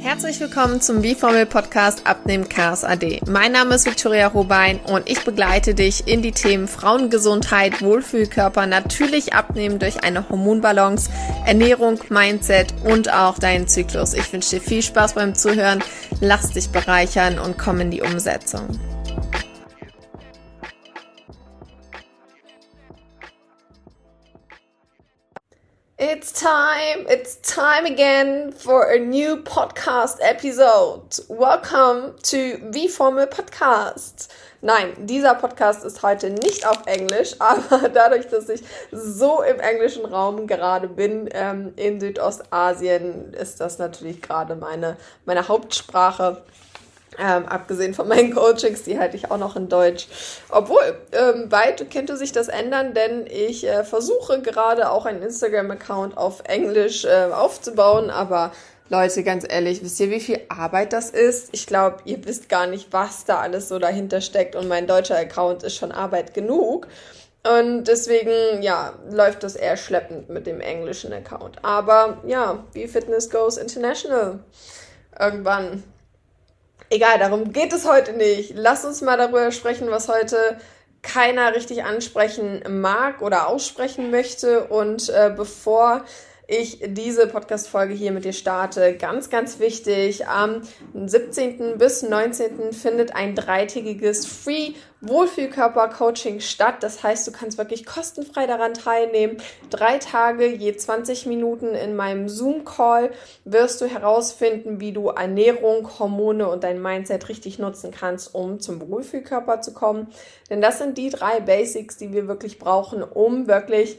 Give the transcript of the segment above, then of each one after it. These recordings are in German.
Herzlich willkommen zum B-Formel Podcast Abnehmen Chaos AD. Mein Name ist Victoria Robein und ich begleite dich in die Themen Frauengesundheit, Wohlfühlkörper, natürlich abnehmen durch eine Hormonbalance, Ernährung, Mindset und auch deinen Zyklus. Ich wünsche dir viel Spaß beim Zuhören, lass dich bereichern und komm in die Umsetzung. Time, it's time again for a new podcast episode. Welcome to the Formel Podcast. Nein, dieser Podcast ist heute nicht auf Englisch, aber dadurch, dass ich so im englischen Raum gerade bin, ähm, in Südostasien, ist das natürlich gerade meine, meine Hauptsprache. Ähm, abgesehen von meinen Coachings, die halte ich auch noch in Deutsch. Obwohl, ähm, bald könnte sich das ändern, denn ich äh, versuche gerade auch einen Instagram-Account auf Englisch äh, aufzubauen. Aber Leute, ganz ehrlich, wisst ihr, wie viel Arbeit das ist? Ich glaube, ihr wisst gar nicht, was da alles so dahinter steckt. Und mein deutscher Account ist schon Arbeit genug. Und deswegen, ja, läuft das eher schleppend mit dem englischen Account. Aber ja, wie Fitness Goes International. Irgendwann Egal, darum geht es heute nicht. Lass uns mal darüber sprechen, was heute keiner richtig ansprechen mag oder aussprechen möchte. Und äh, bevor ich diese Podcast-Folge hier mit dir starte. Ganz, ganz wichtig. Am 17. bis 19. findet ein dreitägiges Free Wohlfühlkörper-Coaching statt. Das heißt, du kannst wirklich kostenfrei daran teilnehmen. Drei Tage, je 20 Minuten in meinem Zoom-Call wirst du herausfinden, wie du Ernährung, Hormone und dein Mindset richtig nutzen kannst, um zum Wohlfühlkörper zu kommen. Denn das sind die drei Basics, die wir wirklich brauchen, um wirklich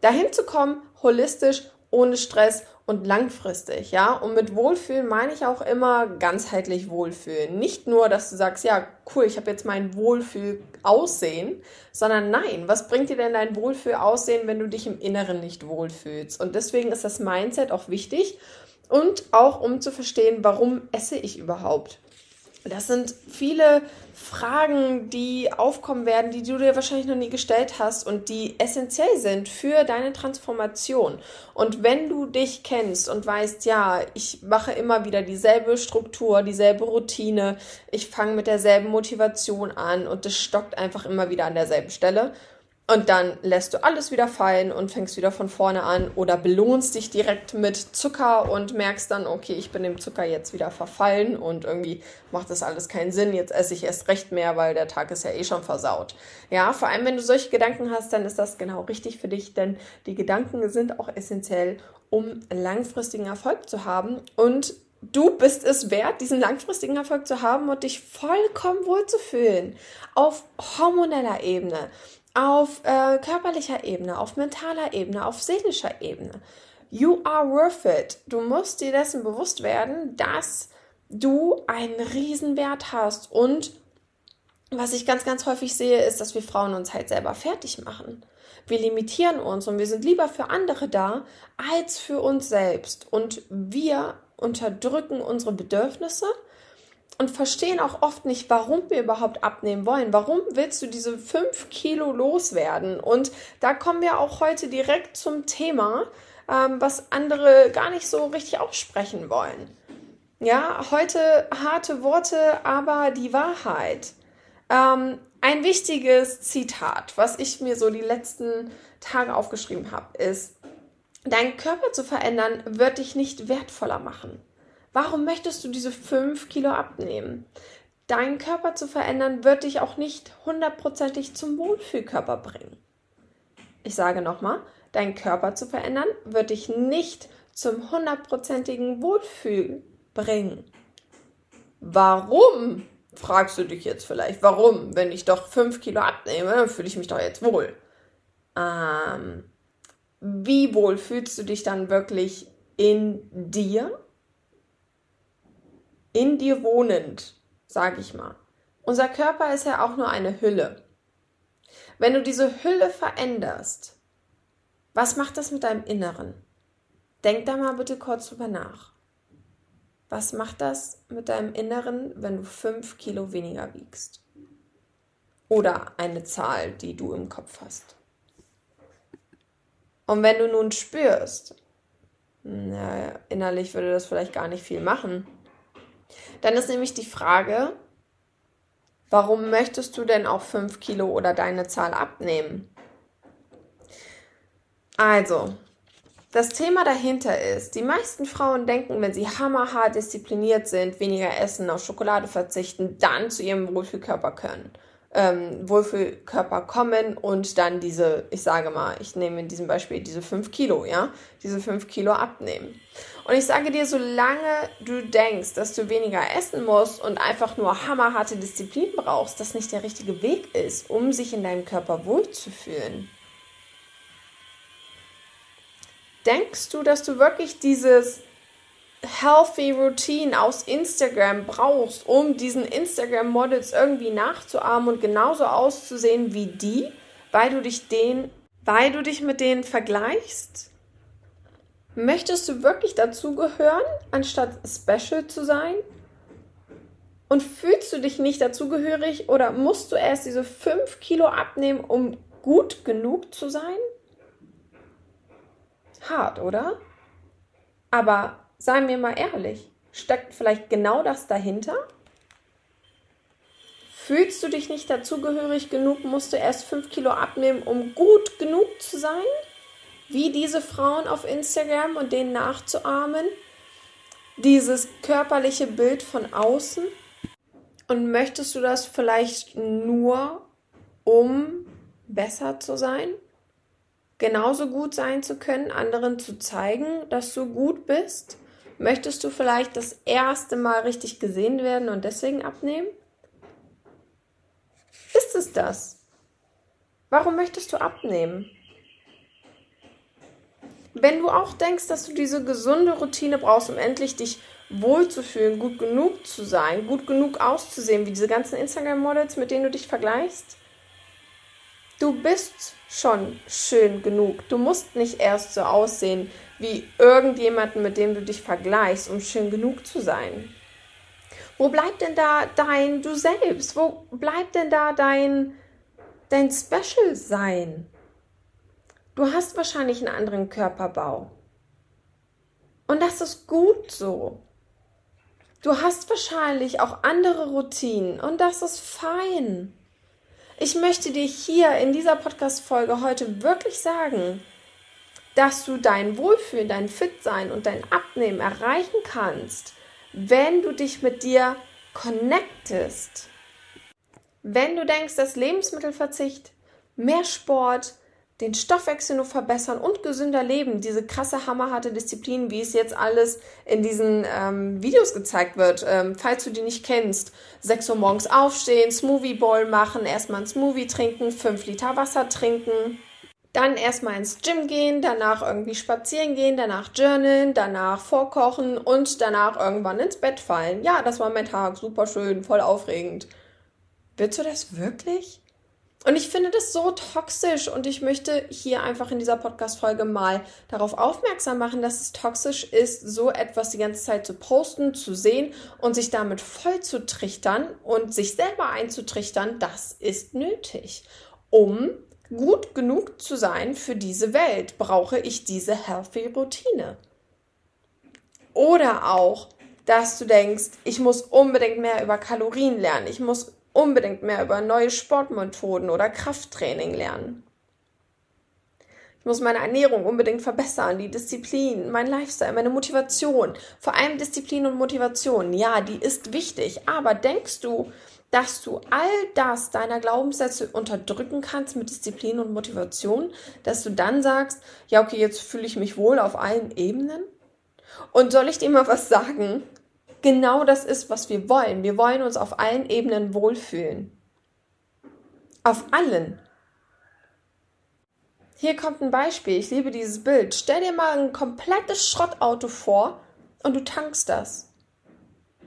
dahin zu kommen, holistisch ohne Stress und langfristig, ja. Und mit Wohlfühlen meine ich auch immer ganzheitlich Wohlfühlen. Nicht nur, dass du sagst, ja, cool, ich habe jetzt mein Wohlfühl-Aussehen, sondern nein, was bringt dir denn dein Wohlfühl-Aussehen, wenn du dich im Inneren nicht wohlfühlst? Und deswegen ist das Mindset auch wichtig und auch um zu verstehen, warum esse ich überhaupt? Das sind viele Fragen, die aufkommen werden, die du dir wahrscheinlich noch nie gestellt hast und die essentiell sind für deine Transformation. Und wenn du dich kennst und weißt, ja, ich mache immer wieder dieselbe Struktur, dieselbe Routine, ich fange mit derselben Motivation an und es stockt einfach immer wieder an derselben Stelle, und dann lässt du alles wieder fallen und fängst wieder von vorne an oder belohnst dich direkt mit Zucker und merkst dann, okay, ich bin dem Zucker jetzt wieder verfallen und irgendwie macht das alles keinen Sinn. Jetzt esse ich erst recht mehr, weil der Tag ist ja eh schon versaut. Ja, vor allem wenn du solche Gedanken hast, dann ist das genau richtig für dich, denn die Gedanken sind auch essentiell, um langfristigen Erfolg zu haben und du bist es wert, diesen langfristigen Erfolg zu haben und dich vollkommen wohlzufühlen. Auf hormoneller Ebene, auf äh, körperlicher Ebene, auf mentaler Ebene, auf seelischer Ebene. You are worth it. Du musst dir dessen bewusst werden, dass du einen Riesenwert hast. Und was ich ganz, ganz häufig sehe, ist, dass wir Frauen uns halt selber fertig machen. Wir limitieren uns und wir sind lieber für andere da als für uns selbst. Und wir unterdrücken unsere Bedürfnisse und verstehen auch oft nicht, warum wir überhaupt abnehmen wollen. Warum willst du diese fünf Kilo loswerden? Und da kommen wir auch heute direkt zum Thema, ähm, was andere gar nicht so richtig aussprechen wollen. Ja, heute harte Worte, aber die Wahrheit. Ähm, ein wichtiges Zitat, was ich mir so die letzten Tage aufgeschrieben habe, ist, dein Körper zu verändern wird dich nicht wertvoller machen. Warum möchtest du diese 5 Kilo abnehmen? Deinen Körper zu verändern wird dich auch nicht hundertprozentig zum Wohlfühlkörper bringen. Ich sage nochmal, deinen Körper zu verändern wird dich nicht zum hundertprozentigen Wohlfühl bringen. Warum? Fragst du dich jetzt vielleicht. Warum? Wenn ich doch 5 Kilo abnehme, dann fühle ich mich doch jetzt wohl. Ähm, wie wohl fühlst du dich dann wirklich in dir? in dir wohnend, sage ich mal. Unser Körper ist ja auch nur eine Hülle. Wenn du diese Hülle veränderst, was macht das mit deinem Inneren? Denk da mal bitte kurz drüber nach. Was macht das mit deinem Inneren, wenn du fünf Kilo weniger wiegst? Oder eine Zahl, die du im Kopf hast. Und wenn du nun spürst, Na, innerlich würde das vielleicht gar nicht viel machen. Dann ist nämlich die Frage, warum möchtest du denn auch 5 Kilo oder deine Zahl abnehmen? Also, das Thema dahinter ist, die meisten Frauen denken, wenn sie hammerhart diszipliniert sind, weniger essen, auf Schokolade verzichten, dann zu ihrem Wohlfühlkörper können ähm, Wohlfühlkörper kommen und dann diese, ich sage mal, ich nehme in diesem Beispiel diese 5 Kilo, ja, diese 5 Kilo abnehmen. Und ich sage dir, solange du denkst, dass du weniger essen musst und einfach nur hammerharte Disziplin brauchst, das nicht der richtige Weg ist, um sich in deinem Körper wohlzufühlen. Denkst du, dass du wirklich dieses healthy Routine aus Instagram brauchst, um diesen Instagram-Models irgendwie nachzuahmen und genauso auszusehen wie die, weil du dich den, weil du dich mit denen vergleichst? Möchtest du wirklich dazugehören, anstatt special zu sein? Und fühlst du dich nicht dazugehörig oder musst du erst diese 5 Kilo abnehmen, um gut genug zu sein? Hart, oder? Aber Seien wir mal ehrlich, steckt vielleicht genau das dahinter? Fühlst du dich nicht dazugehörig genug, musst du erst 5 Kilo abnehmen, um gut genug zu sein? Wie diese Frauen auf Instagram und denen nachzuahmen? Dieses körperliche Bild von außen? Und möchtest du das vielleicht nur, um besser zu sein? Genauso gut sein zu können, anderen zu zeigen, dass du gut bist? Möchtest du vielleicht das erste Mal richtig gesehen werden und deswegen abnehmen? Ist es das? Warum möchtest du abnehmen? Wenn du auch denkst, dass du diese gesunde Routine brauchst, um endlich dich wohlzufühlen, gut genug zu sein, gut genug auszusehen, wie diese ganzen Instagram-Models, mit denen du dich vergleichst, du bist schon schön genug. Du musst nicht erst so aussehen wie irgendjemanden, mit dem du dich vergleichst, um schön genug zu sein. Wo bleibt denn da dein Du selbst? Wo bleibt denn da dein, dein Special sein? Du hast wahrscheinlich einen anderen Körperbau. Und das ist gut so. Du hast wahrscheinlich auch andere Routinen und das ist fein. Ich möchte dir hier in dieser Podcast-Folge heute wirklich sagen, dass du dein Wohlfühlen, dein Fitsein und dein Abnehmen erreichen kannst, wenn du dich mit dir connectest. Wenn du denkst, dass Lebensmittelverzicht, mehr Sport, den Stoffwechsel nur verbessern und gesünder leben, diese krasse hammerharte Disziplin, wie es jetzt alles in diesen ähm, Videos gezeigt wird, ähm, falls du die nicht kennst, 6 Uhr morgens aufstehen, Smoothie Bowl machen, erstmal ein Smoothie trinken, 5 Liter Wasser trinken, dann erstmal ins Gym gehen, danach irgendwie spazieren gehen, danach journalen, danach vorkochen und danach irgendwann ins Bett fallen. Ja, das war mein Tag, super schön, voll aufregend. Willst du das wirklich? Und ich finde das so toxisch und ich möchte hier einfach in dieser Podcast-Folge mal darauf aufmerksam machen, dass es toxisch ist, so etwas die ganze Zeit zu posten, zu sehen und sich damit voll zu trichtern und sich selber einzutrichtern, das ist nötig. Um gut genug zu sein für diese Welt, brauche ich diese healthy Routine. Oder auch, dass du denkst, ich muss unbedingt mehr über Kalorien lernen, ich muss unbedingt mehr über neue Sportmethoden oder Krafttraining lernen. Ich muss meine Ernährung unbedingt verbessern, die Disziplin, mein Lifestyle, meine Motivation. Vor allem Disziplin und Motivation. Ja, die ist wichtig. Aber denkst du, dass du all das deiner Glaubenssätze unterdrücken kannst mit Disziplin und Motivation, dass du dann sagst, ja, okay, jetzt fühle ich mich wohl auf allen Ebenen? Und soll ich dir mal was sagen? genau das ist, was wir wollen. Wir wollen uns auf allen Ebenen wohlfühlen. Auf allen. Hier kommt ein Beispiel. Ich liebe dieses Bild. Stell dir mal ein komplettes Schrottauto vor und du tankst das.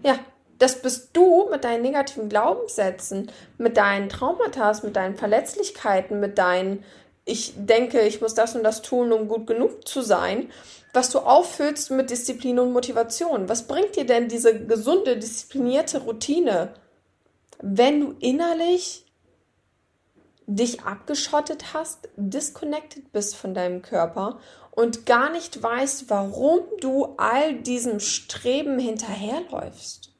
Ja, das bist du mit deinen negativen Glaubenssätzen, mit deinen Traumata, mit deinen Verletzlichkeiten, mit deinen, ich denke, ich muss das und das tun, um gut genug zu sein was du auffüllst mit Disziplin und Motivation. Was bringt dir denn diese gesunde, disziplinierte Routine, wenn du innerlich dich abgeschottet hast, disconnected bist von deinem Körper und gar nicht weißt, warum du all diesem Streben hinterherläufst.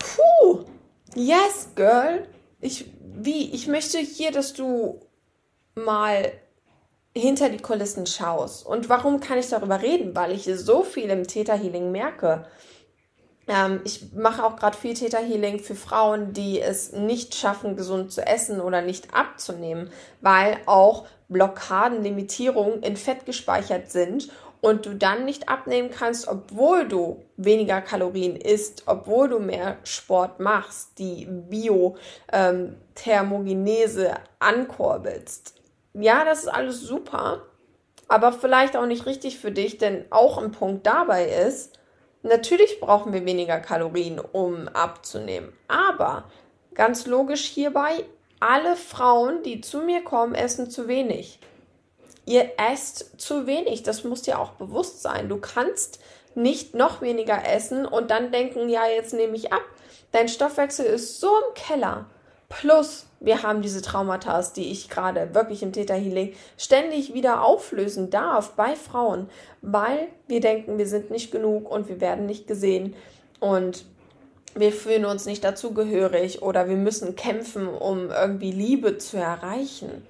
Puh, yes, girl. Ich, wie, ich möchte hier, dass du mal hinter die Kulissen schaust. Und warum kann ich darüber reden? Weil ich so viel im Theta Healing merke. Ähm, ich mache auch gerade viel Theta Healing für Frauen, die es nicht schaffen, gesund zu essen oder nicht abzunehmen, weil auch Blockaden, Limitierungen in Fett gespeichert sind und du dann nicht abnehmen kannst, obwohl du weniger Kalorien isst, obwohl du mehr Sport machst, die Biothermogenese ähm, ankurbelst. Ja, das ist alles super, aber vielleicht auch nicht richtig für dich, denn auch ein Punkt dabei ist, natürlich brauchen wir weniger Kalorien, um abzunehmen. Aber ganz logisch hierbei, alle Frauen, die zu mir kommen, essen zu wenig. Ihr esst zu wenig, das muss dir auch bewusst sein. Du kannst nicht noch weniger essen und dann denken, ja, jetzt nehme ich ab. Dein Stoffwechsel ist so im Keller. Plus, wir haben diese Traumata, die ich gerade wirklich im Theta Healing ständig wieder auflösen darf bei Frauen, weil wir denken, wir sind nicht genug und wir werden nicht gesehen und wir fühlen uns nicht dazugehörig oder wir müssen kämpfen, um irgendwie Liebe zu erreichen,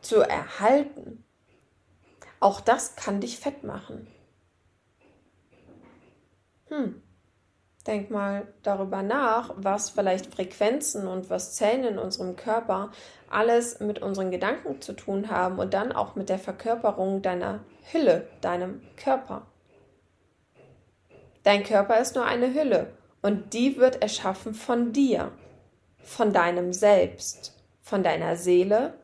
zu erhalten. Auch das kann dich fett machen. Hm. Denk mal darüber nach, was vielleicht Frequenzen und was Zellen in unserem Körper alles mit unseren Gedanken zu tun haben und dann auch mit der Verkörperung deiner Hülle, deinem Körper. Dein Körper ist nur eine Hülle und die wird erschaffen von dir, von deinem Selbst, von deiner Seele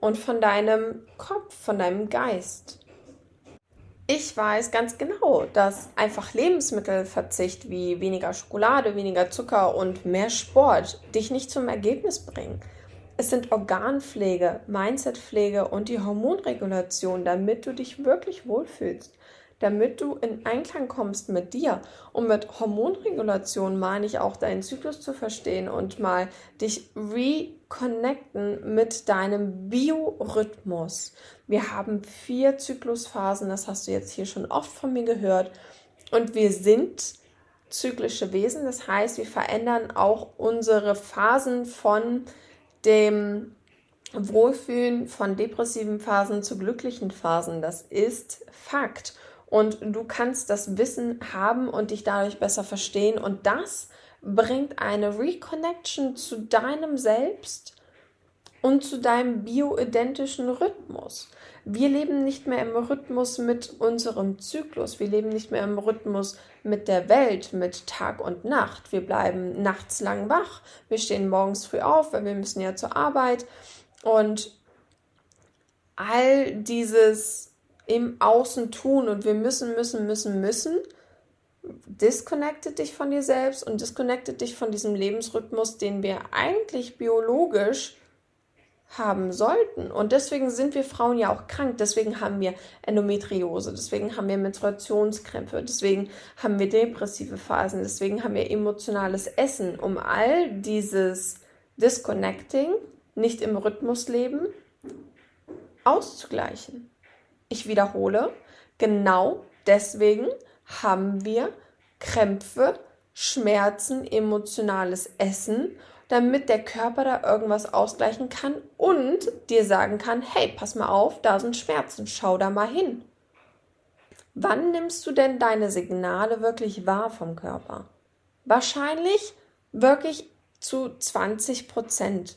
und von deinem Kopf, von deinem Geist ich weiß ganz genau, dass einfach Lebensmittelverzicht wie weniger Schokolade, weniger Zucker und mehr Sport dich nicht zum Ergebnis bringen. Es sind Organpflege, Mindsetpflege und die Hormonregulation, damit du dich wirklich wohlfühlst damit du in Einklang kommst mit dir. Und mit Hormonregulation meine ich auch deinen Zyklus zu verstehen und mal dich reconnecten mit deinem Biorhythmus. Wir haben vier Zyklusphasen, das hast du jetzt hier schon oft von mir gehört. Und wir sind zyklische Wesen, das heißt, wir verändern auch unsere Phasen von dem Wohlfühlen von depressiven Phasen zu glücklichen Phasen. Das ist Fakt und du kannst das Wissen haben und dich dadurch besser verstehen und das bringt eine Reconnection zu deinem Selbst und zu deinem bioidentischen Rhythmus. Wir leben nicht mehr im Rhythmus mit unserem Zyklus. Wir leben nicht mehr im Rhythmus mit der Welt, mit Tag und Nacht. Wir bleiben nachts lang wach. Wir stehen morgens früh auf, weil wir müssen ja zur Arbeit. Und all dieses im Außen tun und wir müssen, müssen, müssen, müssen, disconnected dich von dir selbst und disconnected dich von diesem Lebensrhythmus, den wir eigentlich biologisch haben sollten. Und deswegen sind wir Frauen ja auch krank. Deswegen haben wir Endometriose, deswegen haben wir Menstruationskrämpfe, deswegen haben wir depressive Phasen, deswegen haben wir emotionales Essen, um all dieses Disconnecting, nicht im Rhythmus leben, auszugleichen. Ich wiederhole, genau deswegen haben wir Krämpfe, Schmerzen, emotionales Essen, damit der Körper da irgendwas ausgleichen kann und dir sagen kann, hey, pass mal auf, da sind Schmerzen, schau da mal hin. Wann nimmst du denn deine Signale wirklich wahr vom Körper? Wahrscheinlich wirklich zu 20 Prozent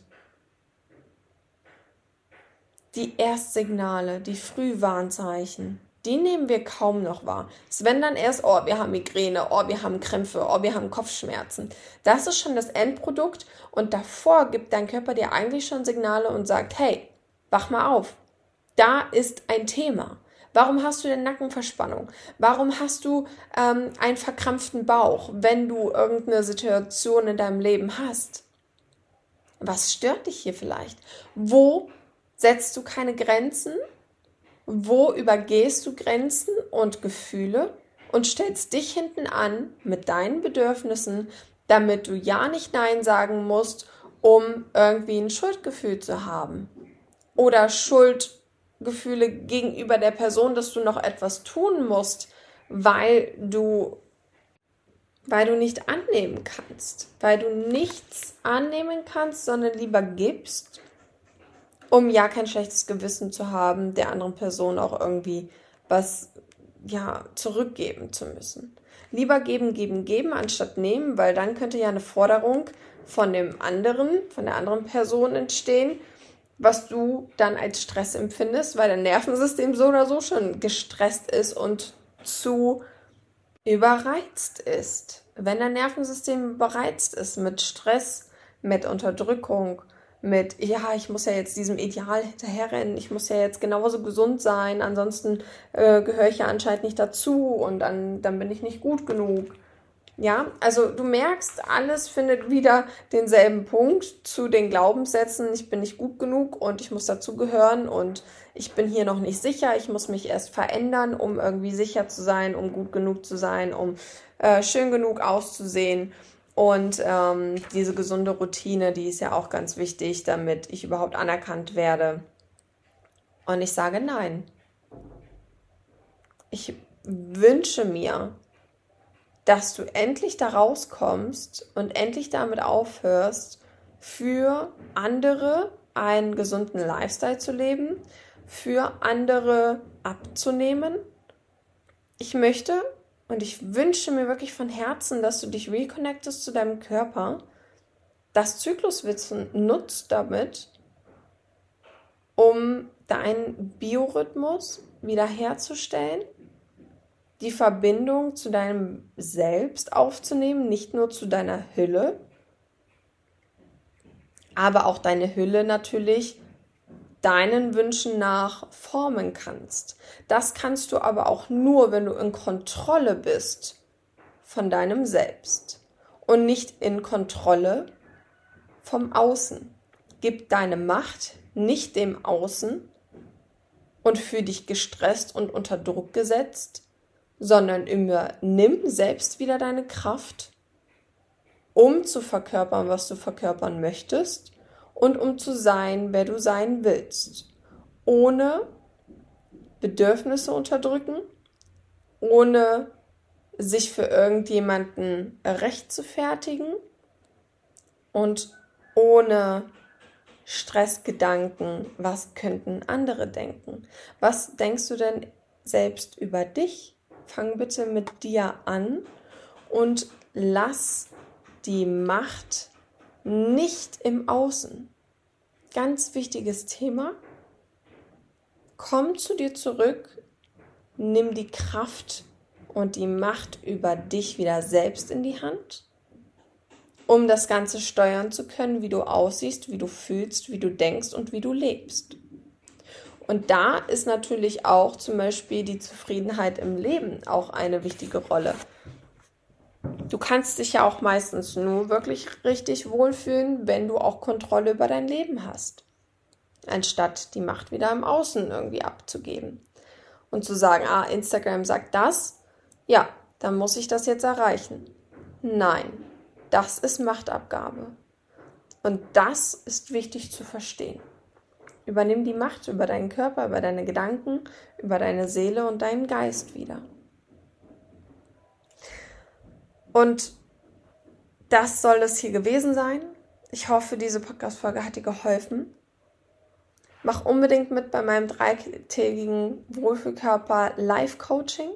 die Erstsignale, die Frühwarnzeichen, die nehmen wir kaum noch wahr. Es wenn dann erst, oh, wir haben Migräne, oh, wir haben Krämpfe, oh, wir haben Kopfschmerzen. Das ist schon das Endprodukt und davor gibt dein Körper dir eigentlich schon Signale und sagt, hey, wach mal auf. Da ist ein Thema. Warum hast du denn Nackenverspannung? Warum hast du ähm, einen verkrampften Bauch, wenn du irgendeine Situation in deinem Leben hast? Was stört dich hier vielleicht? Wo setzt du keine Grenzen? Wo übergehst du Grenzen und Gefühle und stellst dich hinten an mit deinen Bedürfnissen, damit du ja nicht Nein sagen musst um irgendwie ein Schuldgefühl zu haben. Oder Schuldgefühle gegenüber der Person, dass du noch etwas tun musst, weil du weil du nicht annehmen kannst, weil du nichts annehmen kannst, sondern lieber gibst, um ja kein schlechtes Gewissen zu haben, der anderen Person auch irgendwie was ja zurückgeben zu müssen. Lieber geben, geben, geben, anstatt nehmen, weil dann könnte ja eine Forderung von dem anderen, von der anderen Person entstehen, was du dann als Stress empfindest, weil dein Nervensystem so oder so schon gestresst ist und zu überreizt ist. Wenn dein Nervensystem überreizt ist mit Stress, mit Unterdrückung, mit, ja, ich muss ja jetzt diesem Ideal hinterherrennen, ich muss ja jetzt genauso gesund sein, ansonsten äh, gehöre ich ja anscheinend nicht dazu und dann, dann bin ich nicht gut genug. Ja, also du merkst, alles findet wieder denselben Punkt zu den Glaubenssätzen, ich bin nicht gut genug und ich muss dazugehören und ich bin hier noch nicht sicher, ich muss mich erst verändern, um irgendwie sicher zu sein, um gut genug zu sein, um äh, schön genug auszusehen. Und ähm, diese gesunde Routine, die ist ja auch ganz wichtig, damit ich überhaupt anerkannt werde. Und ich sage nein. Ich wünsche mir, dass du endlich da rauskommst und endlich damit aufhörst, für andere einen gesunden Lifestyle zu leben, für andere abzunehmen. Ich möchte und ich wünsche mir wirklich von Herzen, dass du dich reconnectest zu deinem Körper, das Zykluswissen nutzt damit, um deinen Biorhythmus wiederherzustellen die Verbindung zu deinem Selbst aufzunehmen, nicht nur zu deiner Hülle, aber auch deine Hülle natürlich deinen Wünschen nach formen kannst. Das kannst du aber auch nur, wenn du in Kontrolle bist von deinem Selbst und nicht in Kontrolle vom Außen. Gib deine Macht nicht dem Außen und fühl dich gestresst und unter Druck gesetzt, sondern übernimm selbst wieder deine Kraft, um zu verkörpern, was du verkörpern möchtest und um zu sein, wer du sein willst, ohne Bedürfnisse unterdrücken, ohne sich für irgendjemanden recht zu fertigen und ohne Stressgedanken, was könnten andere denken? Was denkst du denn selbst über dich? fang bitte mit dir an und lass die Macht nicht im Außen. Ganz wichtiges Thema. Komm zu dir zurück, nimm die Kraft und die Macht über dich wieder selbst in die Hand, um das Ganze steuern zu können, wie du aussiehst, wie du fühlst, wie du denkst und wie du lebst. Und da ist natürlich auch zum Beispiel die Zufriedenheit im Leben auch eine wichtige Rolle. Du kannst dich ja auch meistens nur wirklich richtig wohlfühlen, wenn du auch Kontrolle über dein Leben hast. Anstatt die Macht wieder im Außen irgendwie abzugeben. Und zu sagen, ah, Instagram sagt das, ja, dann muss ich das jetzt erreichen. Nein, das ist Machtabgabe. Und das ist wichtig zu verstehen. Übernimm die Macht über deinen Körper, über deine Gedanken, über deine Seele und deinen Geist wieder. Und das soll es hier gewesen sein. Ich hoffe, diese Podcast-Folge hat dir geholfen. Mach unbedingt mit bei meinem dreitägigen Wohlfühlkörper Live-Coaching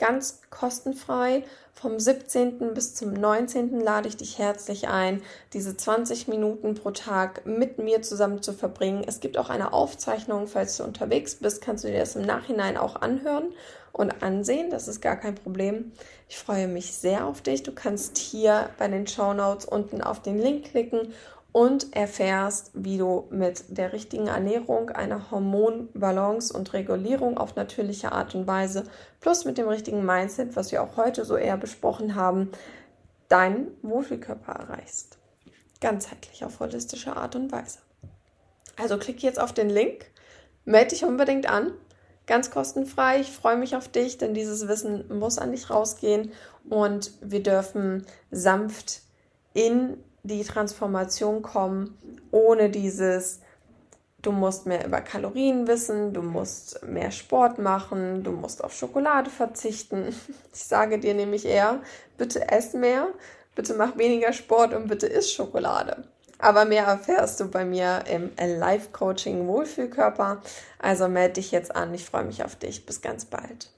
ganz kostenfrei. Vom 17. bis zum 19. lade ich dich herzlich ein, diese 20 Minuten pro Tag mit mir zusammen zu verbringen. Es gibt auch eine Aufzeichnung, falls du unterwegs bist, kannst du dir das im Nachhinein auch anhören und ansehen. Das ist gar kein Problem. Ich freue mich sehr auf dich. Du kannst hier bei den Show Notes unten auf den Link klicken und erfährst, wie du mit der richtigen Ernährung, einer Hormonbalance und Regulierung auf natürliche Art und Weise plus mit dem richtigen Mindset, was wir auch heute so eher besprochen haben, deinen Wohlfühlkörper erreichst. Ganzheitlich auf holistische Art und Weise. Also klick jetzt auf den Link, melde dich unbedingt an, ganz kostenfrei. Ich freue mich auf dich, denn dieses Wissen muss an dich rausgehen und wir dürfen sanft in die Transformation kommen, ohne dieses, du musst mehr über Kalorien wissen, du musst mehr Sport machen, du musst auf Schokolade verzichten. Ich sage dir nämlich eher, bitte ess mehr, bitte mach weniger Sport und bitte iss Schokolade. Aber mehr erfährst du bei mir im Live-Coaching Wohlfühlkörper. Also melde dich jetzt an. Ich freue mich auf dich. Bis ganz bald.